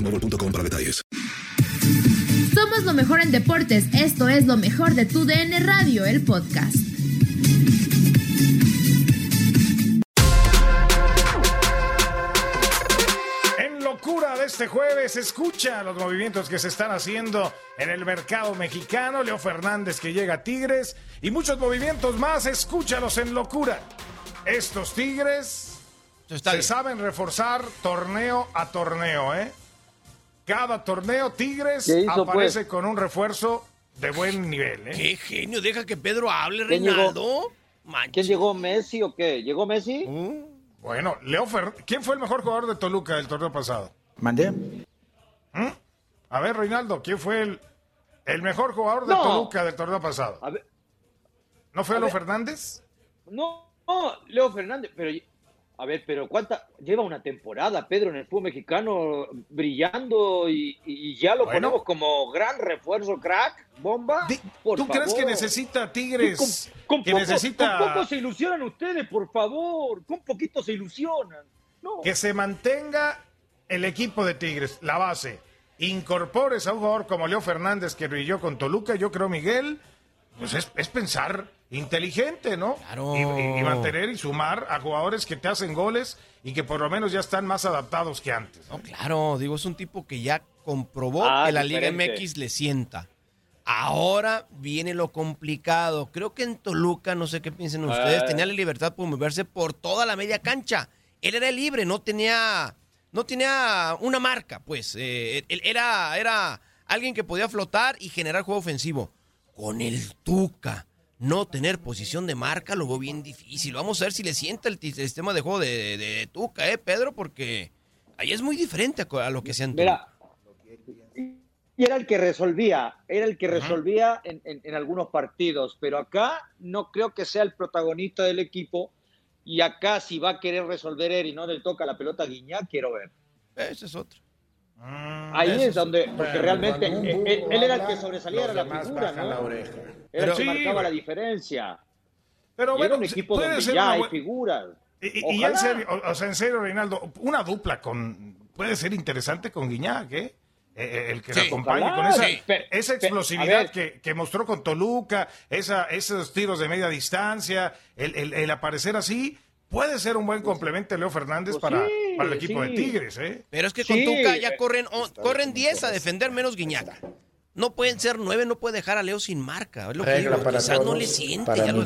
boostmobile.com para detalles. Somos lo mejor en deportes. Esto es lo mejor de tu DN Radio, el podcast. En locura de este jueves, escucha los movimientos que se están haciendo en el mercado mexicano. Leo Fernández que llega a Tigres y muchos movimientos más. Escúchalos en locura. Estos Tigres se saben reforzar torneo a torneo, ¿eh? Cada torneo Tigres ¿Qué hizo, aparece pues? con un refuerzo de buen nivel, ¿eh? Qué genio, deja que Pedro hable. Reinaldo. ¿Quién llegó? ¿Messi o qué? ¿Llegó Messi? Bueno, Leo Fer... ¿quién fue el mejor jugador de Toluca del torneo pasado? ¿Mandé? ¿Mm? A ver, Reinaldo, ¿quién fue el, el mejor jugador de No. Toluca del torneo pasado? A ver, ¿No fue a Leo ver. Fernández? no, no, Leo Fernández, pero a ver, pero cuánta lleva una temporada Pedro en el fútbol mexicano brillando y, y ya lo Bueno. ponemos como gran refuerzo, crack, bomba. Por ¿Tú crees que necesita Tigres? Con, con que poco, necesita con poco se ilusionan ustedes, por favor. Con poquito se ilusionan. No. que se mantenga el equipo de Tigres, la base. Incorpores a un jugador como Leo Fernández que brilló con Toluca, yo creo, Miguel, pues es, es pensar inteligente, ¿no? Claro. Y, y- mantener y sumar a jugadores que te hacen goles y que por lo menos ya están más adaptados que antes. No, claro, digo, es un tipo que ya comprobó Ah, que la Liga. MX le sienta. Ahora viene lo complicado. Creo que en Toluca, no sé qué piensen ustedes, Ah. tenía la libertad por moverse por toda la media cancha. Él era libre, no tenía, no tenía una marca, pues. Eh, él era, era alguien que podía flotar y generar juego ofensivo. Con el Tuca, no tener posición de marca lo veo bien difícil. Vamos a ver si le sienta el, sistema de juego de, de- de Tuca, ¿eh, Pedro? Porque ahí es muy diferente a lo que sean Mira, y era el que resolvía, era el que resolvía en, en- en algunos partidos, pero acá no creo que sea el protagonista del equipo. Y acá, si va a querer resolver él y no le toca la pelota a quiero ver. Ese es otro. Ahí eso es donde, porque bueno, realmente él, era el que sobresalía, era la figura, ¿no? la oreja. Era el que sí, marcaba la diferencia. Pero Y bueno, era un equipo donde ya una hay figuras. Y, y- en serio, o, o sea, en serio, Reinaldo, una dupla con puede ser interesante con Guiñac, ¿eh? Eh, eh, el que lo Sí. acompañe Ojalá, con esa, sí. Explosividad que, que mostró con Toluca, esa, esos tiros de media distancia, el, el- el aparecer así, puede ser un buen complemento de Leo Fernández Pues para, sí, para el equipo de. Tigres, ¿eh? Pero es que con Sí. Tuca ya corren, corren 10 a defender menos Guiñac. No pueden ser 9, no puede dejar a Leo sin marca. Es lo que Regla digo, para quizás no le siente ya lo.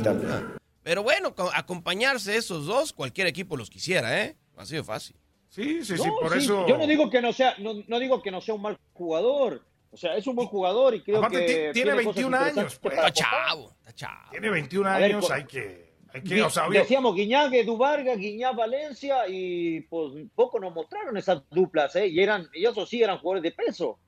Pero bueno, co- acompañarse esos dos, cualquier equipo los quisiera, ¿eh? Ha sido fácil. Sí, sí, sí, por sí, eso. Yo no digo que no sea, no, no digo que no sea un mal jugador. O sea, es un buen jugador y creo Aparte, que. ti- tiene cosas 21 años, pues. Está chavo, está chavo. Tiene 21 A ver, años, con- hay que. Hay que Di- o sea, obvio- Decíamos Guiñac, Edu Vargas, Guiñac, Valencia y pues poco nos mostraron esas duplas, ¿eh? Y eran, y eso sí eran jugadores de peso.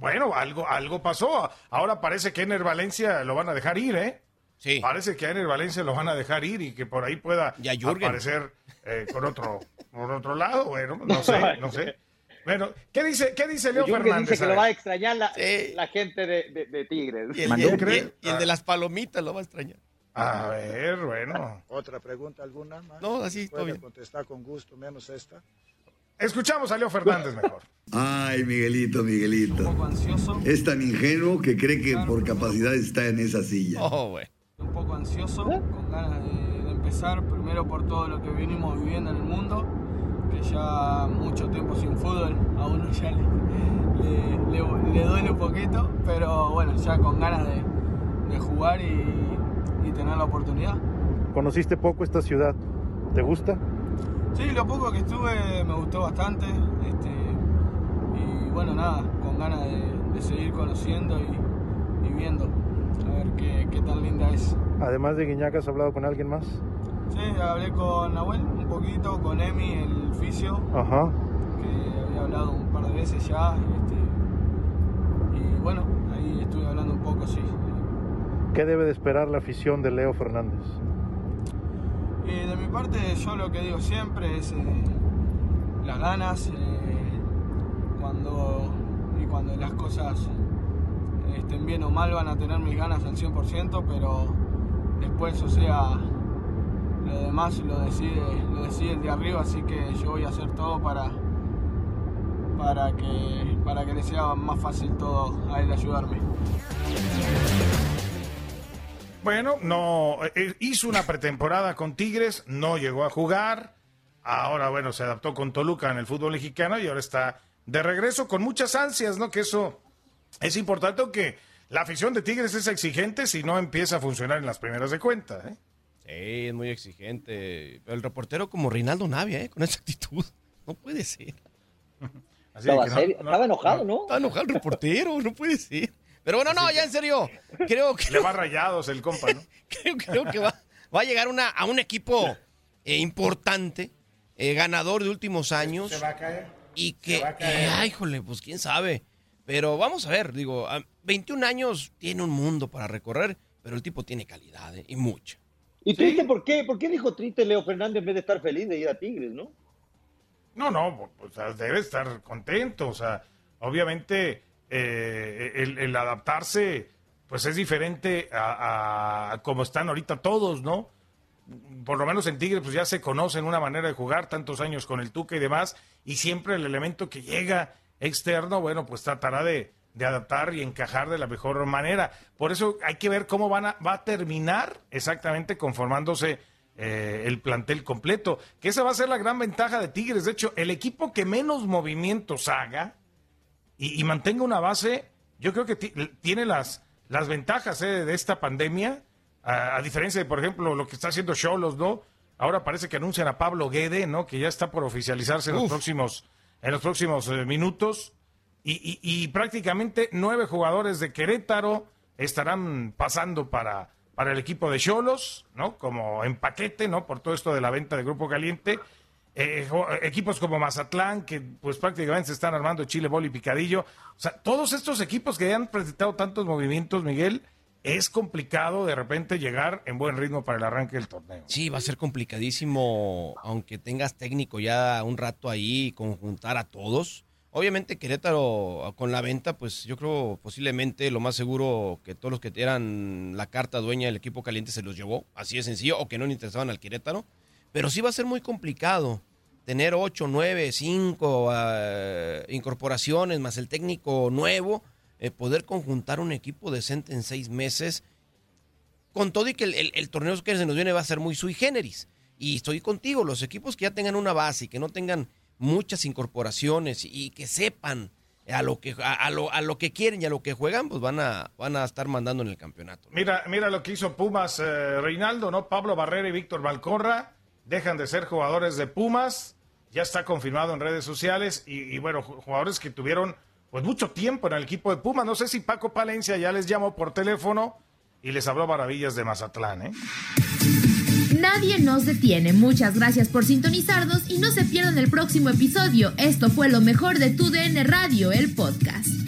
bueno, algo, algo pasó. Ahora parece que Ener Valencia lo van a dejar ir, ¿eh? Sí. Parece que a Ener Valencia lo van a dejar ir y que por ahí pueda aparecer eh, con otro, por otro lado. Bueno, no sé, no sé. Bueno, ¿qué dice, qué dice Leo Jürgen Fernández? dice que lo va a extrañar la, Sí. la gente de, de- de Tigres. Y el, ¿Mandó y el- creer? y el de las palomitas lo va a extrañar. A ver, bueno. ¿Otra pregunta alguna más? No, así, todo bien. contestar con gusto, menos esta. Escuchamos a Leo Fernández mejor. Ay, Miguelito, Miguelito. Un poco ansioso, Es tan ingenuo que cree que por capacidad está en esa silla. Oh, güey. un poco ansioso, con ganas de, de empezar, primero por todo lo que venimos viviendo en el mundo, que ya mucho tiempo sin fútbol, a uno ya le, le- le- le duele un poquito, pero bueno, ya con ganas de, de jugar y, y tener la oportunidad. ¿Conociste poco esta ciudad? ¿Te gusta? Sí, lo poco que estuve me gustó bastante. Este, y bueno, nada, con ganas de, de seguir conociendo y, y viendo a ver qué, qué tan linda es. Además de Guiñac, ¿has hablado con alguien más? Sí, hablé con Nahuel un poquito, con Emi, el fisio, Ajá. que había hablado un par de veces ya. este, y bueno, ahí estuve hablando un poco, sí. ¿Qué debe de esperar la afición de Leo Fernández? Y de mi parte, yo lo que digo siempre es eh, las ganas, eh, cuando, y cuando las cosas estén bien o mal van a tener mis ganas al 100%, pero después, o sea, lo demás lo decide, lo decide el de arriba, así que yo voy a hacer todo para, para, que, para que le sea más fácil todo a él ayudarme. Bueno, no eh, hizo una pretemporada con Tigres, no llegó a jugar. Ahora, bueno, se adaptó con Toluca en el fútbol mexicano y ahora está de regreso con muchas ansias, ¿no? Que eso es importante, que la afición de Tigres es exigente si no empieza a funcionar en las primeras de cuenta, ¿eh? Sí, es muy exigente. Pero el reportero como Reinaldo Navia, ¿eh? Con esa actitud. No puede ser. Así Estaba, que no- serio- no- estaba enojado, enojado el reportero, no puede ser. Pero bueno, no, ya en serio. Creo que, Le va rayados el compa, ¿no? creo, creo que va, va a llegar una, a un equipo eh, importante, eh, ganador de últimos años. Se va a caer. Y que, va a caer. eh, ay, híjole, pues quién sabe. Pero vamos a ver, digo, a 21 años tiene un mundo para recorrer, pero el tipo tiene calidad, ¿eh? y mucha. ¿Y triste por qué? ¿Por qué dijo triste Leo Fernández en vez de estar feliz de ir a Tigres, no? No, no, pues, o sea, debe estar contento. O sea, obviamente eh, el, adaptarse, pues es diferente a, a como están ahorita todos, ¿no? Por lo menos en Tigres, pues ya se conocen una manera de jugar, tantos años con el Tuca y demás, y siempre el elemento que llega externo, bueno, pues tratará de, de adaptar y encajar de la mejor manera. Por eso hay que ver cómo van a, va a terminar exactamente conformándose eh, el plantel completo. Que esa va a ser la gran ventaja de Tigres. De hecho, el equipo que menos movimientos haga y, y mantenga una base, yo creo que ti- tiene las, las ventajas eh, de esta pandemia, a, a diferencia de, por ejemplo, lo que está haciendo Cholos, ¿no? Ahora parece que anuncian a Pablo Guede, ¿no? Que ya está por oficializarse en los próximos, en los próximos eh, minutos. Y, y- y prácticamente nueve jugadores de Querétaro estarán pasando para, para el equipo de Cholos, ¿no? Como en paquete, ¿no? Por todo esto de la venta de Grupo Caliente. Eh, jo- equipos como Mazatlán, que pues prácticamente se están armando Chile, Boli y Picadillo. O sea, todos estos equipos que han presentado tantos movimientos, Miguel, es complicado de repente llegar en buen ritmo para el arranque del torneo. Sí, va a ser complicadísimo, aunque tengas técnico ya un rato ahí, conjuntar a todos. Obviamente Querétaro con la venta, pues yo creo posiblemente lo más seguro que todos los que eran la carta dueña del equipo caliente se los llevó, así de sencillo, o que no le interesaban al Querétaro. Pero sí va a ser muy complicado tener 8, 9, 5 incorporaciones más el técnico nuevo, eh, poder conjuntar un equipo decente en seis meses con todo y que el, el- el torneo que se nos viene va a ser muy sui generis. Y estoy contigo, los equipos que ya tengan una base y que no tengan muchas incorporaciones y que sepan a lo que, a, lo, a lo que quieren y a lo que juegan, pues van a, van a estar mandando en el campeonato. Mira, mira lo que hizo Pumas eh, Reinaldo, ¿no? Pablo Barrera y Víctor Valcorra dejan de ser jugadores de Pumas ya está confirmado en redes sociales y, bueno, jugadores que tuvieron pues mucho tiempo en el equipo de Puma. No sé si Paco Palencia ya les llamó por teléfono y les habló maravillas de Mazatlán, ¿eh? Nadie nos detiene. Muchas gracias por sintonizarnos y no se pierdan el próximo episodio. Esto fue lo mejor de tu DN Radio, el podcast.